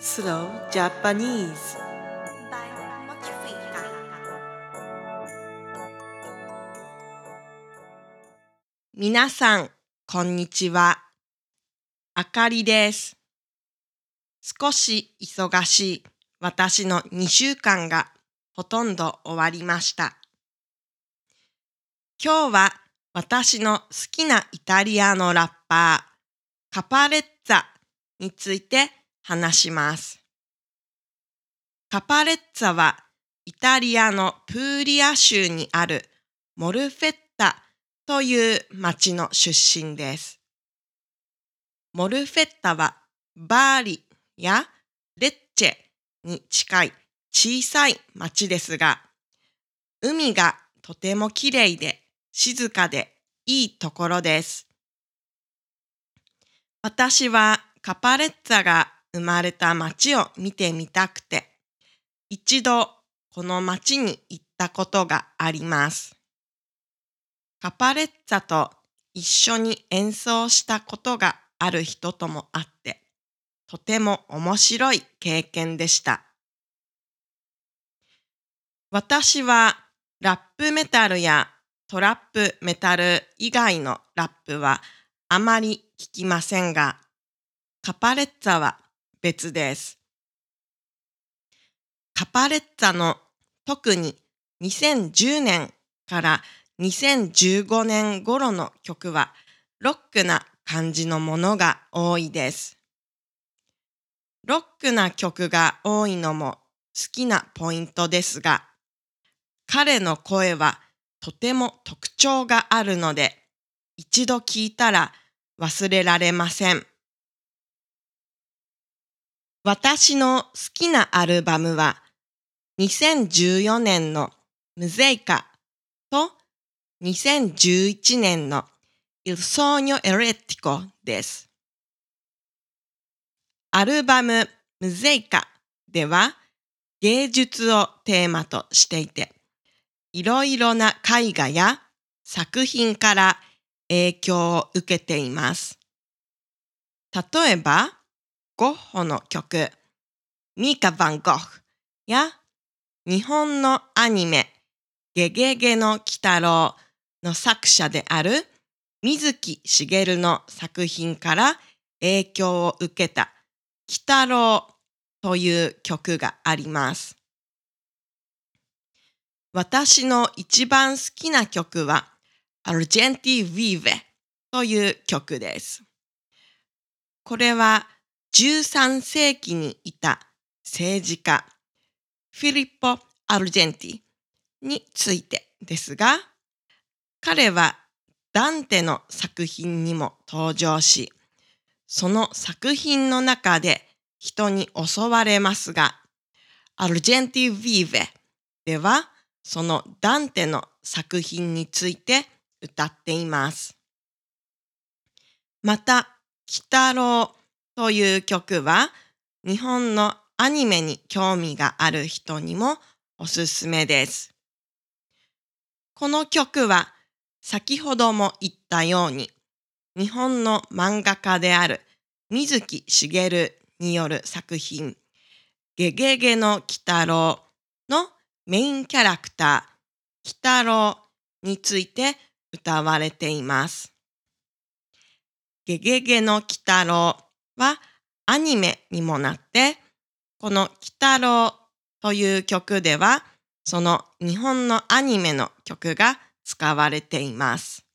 Slow Japanese 皆さん、こんにちは。あかりです。少し忙しい私の2週間がほとんど終わりました。今日は私の好きなイタリアのラッパー、カパレッツァについて話します。カパレッツァはイタリアのプーリア州にあるモルフェッタという町の出身です。モルフェッタはバーリやレッチェに近い小さい町ですが、海がとてもきれいで静かでいいところです。私はカパレッツァが生まれた町を見てみたくて、一度この町に行ったことがあります。カパレッツァと一緒に演奏したことがある人ともあって、とても面白い経験でした。私はラップメタルやトラップメタル以外のラップはあまり聞きませんが、カパレッツァは別です。カパレッツァの特に2010年から2015年頃の曲はロックな感じのものが多いです。ロックな曲が多いのも好きなポイントですが、彼の声はとても特徴があるので、一度聞いたら忘れられません。私の好きなアルバムは2014年のムゼイカと2011年の Il Sogno Elettrico です。アルバムムゼイカでは芸術をテーマとしていて、いろいろな絵画や作品から影響を受けています。例えば、ゴッホの曲、ミカ・ヴァン・ゴッフや日本のアニメ、ゲゲゲの鬼太郎の作者である水木しげるの作品から影響を受けた鬼太郎という曲があります。私の一番好きな曲はアルジェンティ・ヴィーヴェという曲です。これは13世紀にいた政治家フィリッポ・アルジェンティについてですが、彼はダンテの作品にも登場し、その作品の中で人に襲われますが、アルジェンティ・ヴィーヴェではそのダンテの作品について歌っています。また、鬼太郎という曲は日本のアニメに興味がある人にもおすすめです。この曲は先ほども言ったように日本の漫画家である水木しげるによる作品ゲゲゲの鬼太郎のメインキャラクター鬼太郎について歌われています。ゲゲゲの鬼太郎はアニメにもなってこの鬼太郎という曲ではその日本のアニメの曲が使われています。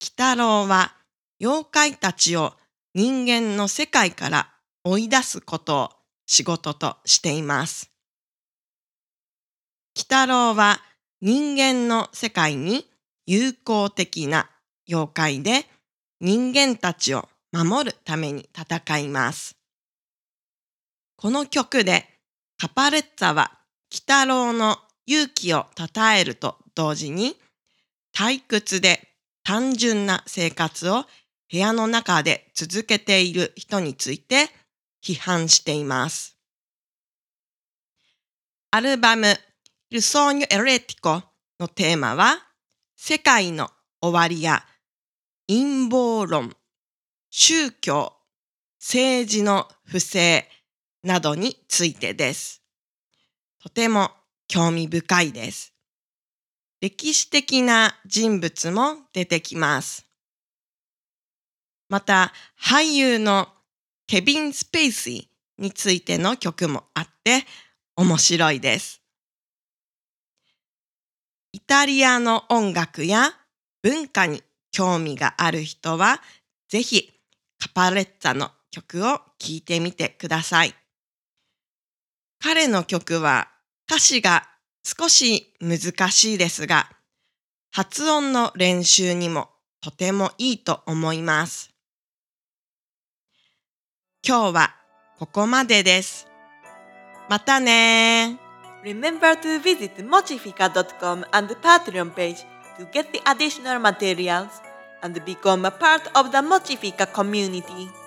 鬼太郎は妖怪たちを人間の世界から追い出すことを仕事としています。鬼太郎は人間の世界に友好的な妖怪で人間たちを守るために戦います。この曲でカパレッツァは鬼太郎の勇気を称えると同時に退屈で単純な生活を部屋の中で続けている人について批判しています。アルバム Il Sogno Elettrico のテーマは世界の終わりや陰謀論、宗教政治の不正などについてです。とても興味深いです。歴史的な人物も出てきます。また俳優のケビン・スペイシーについての曲もあって面白いです。イタリアの音楽や文化に興味がある人はぜひカパレッツァの曲を聴いてみてください。彼の曲は歌詞が少し難しいですが発音の練習にもとてもいいと思います。今日はここまでです。またね Remember to visit mochifica.com and the Patreon page to get the additional materials and become a part of the Mochifica community.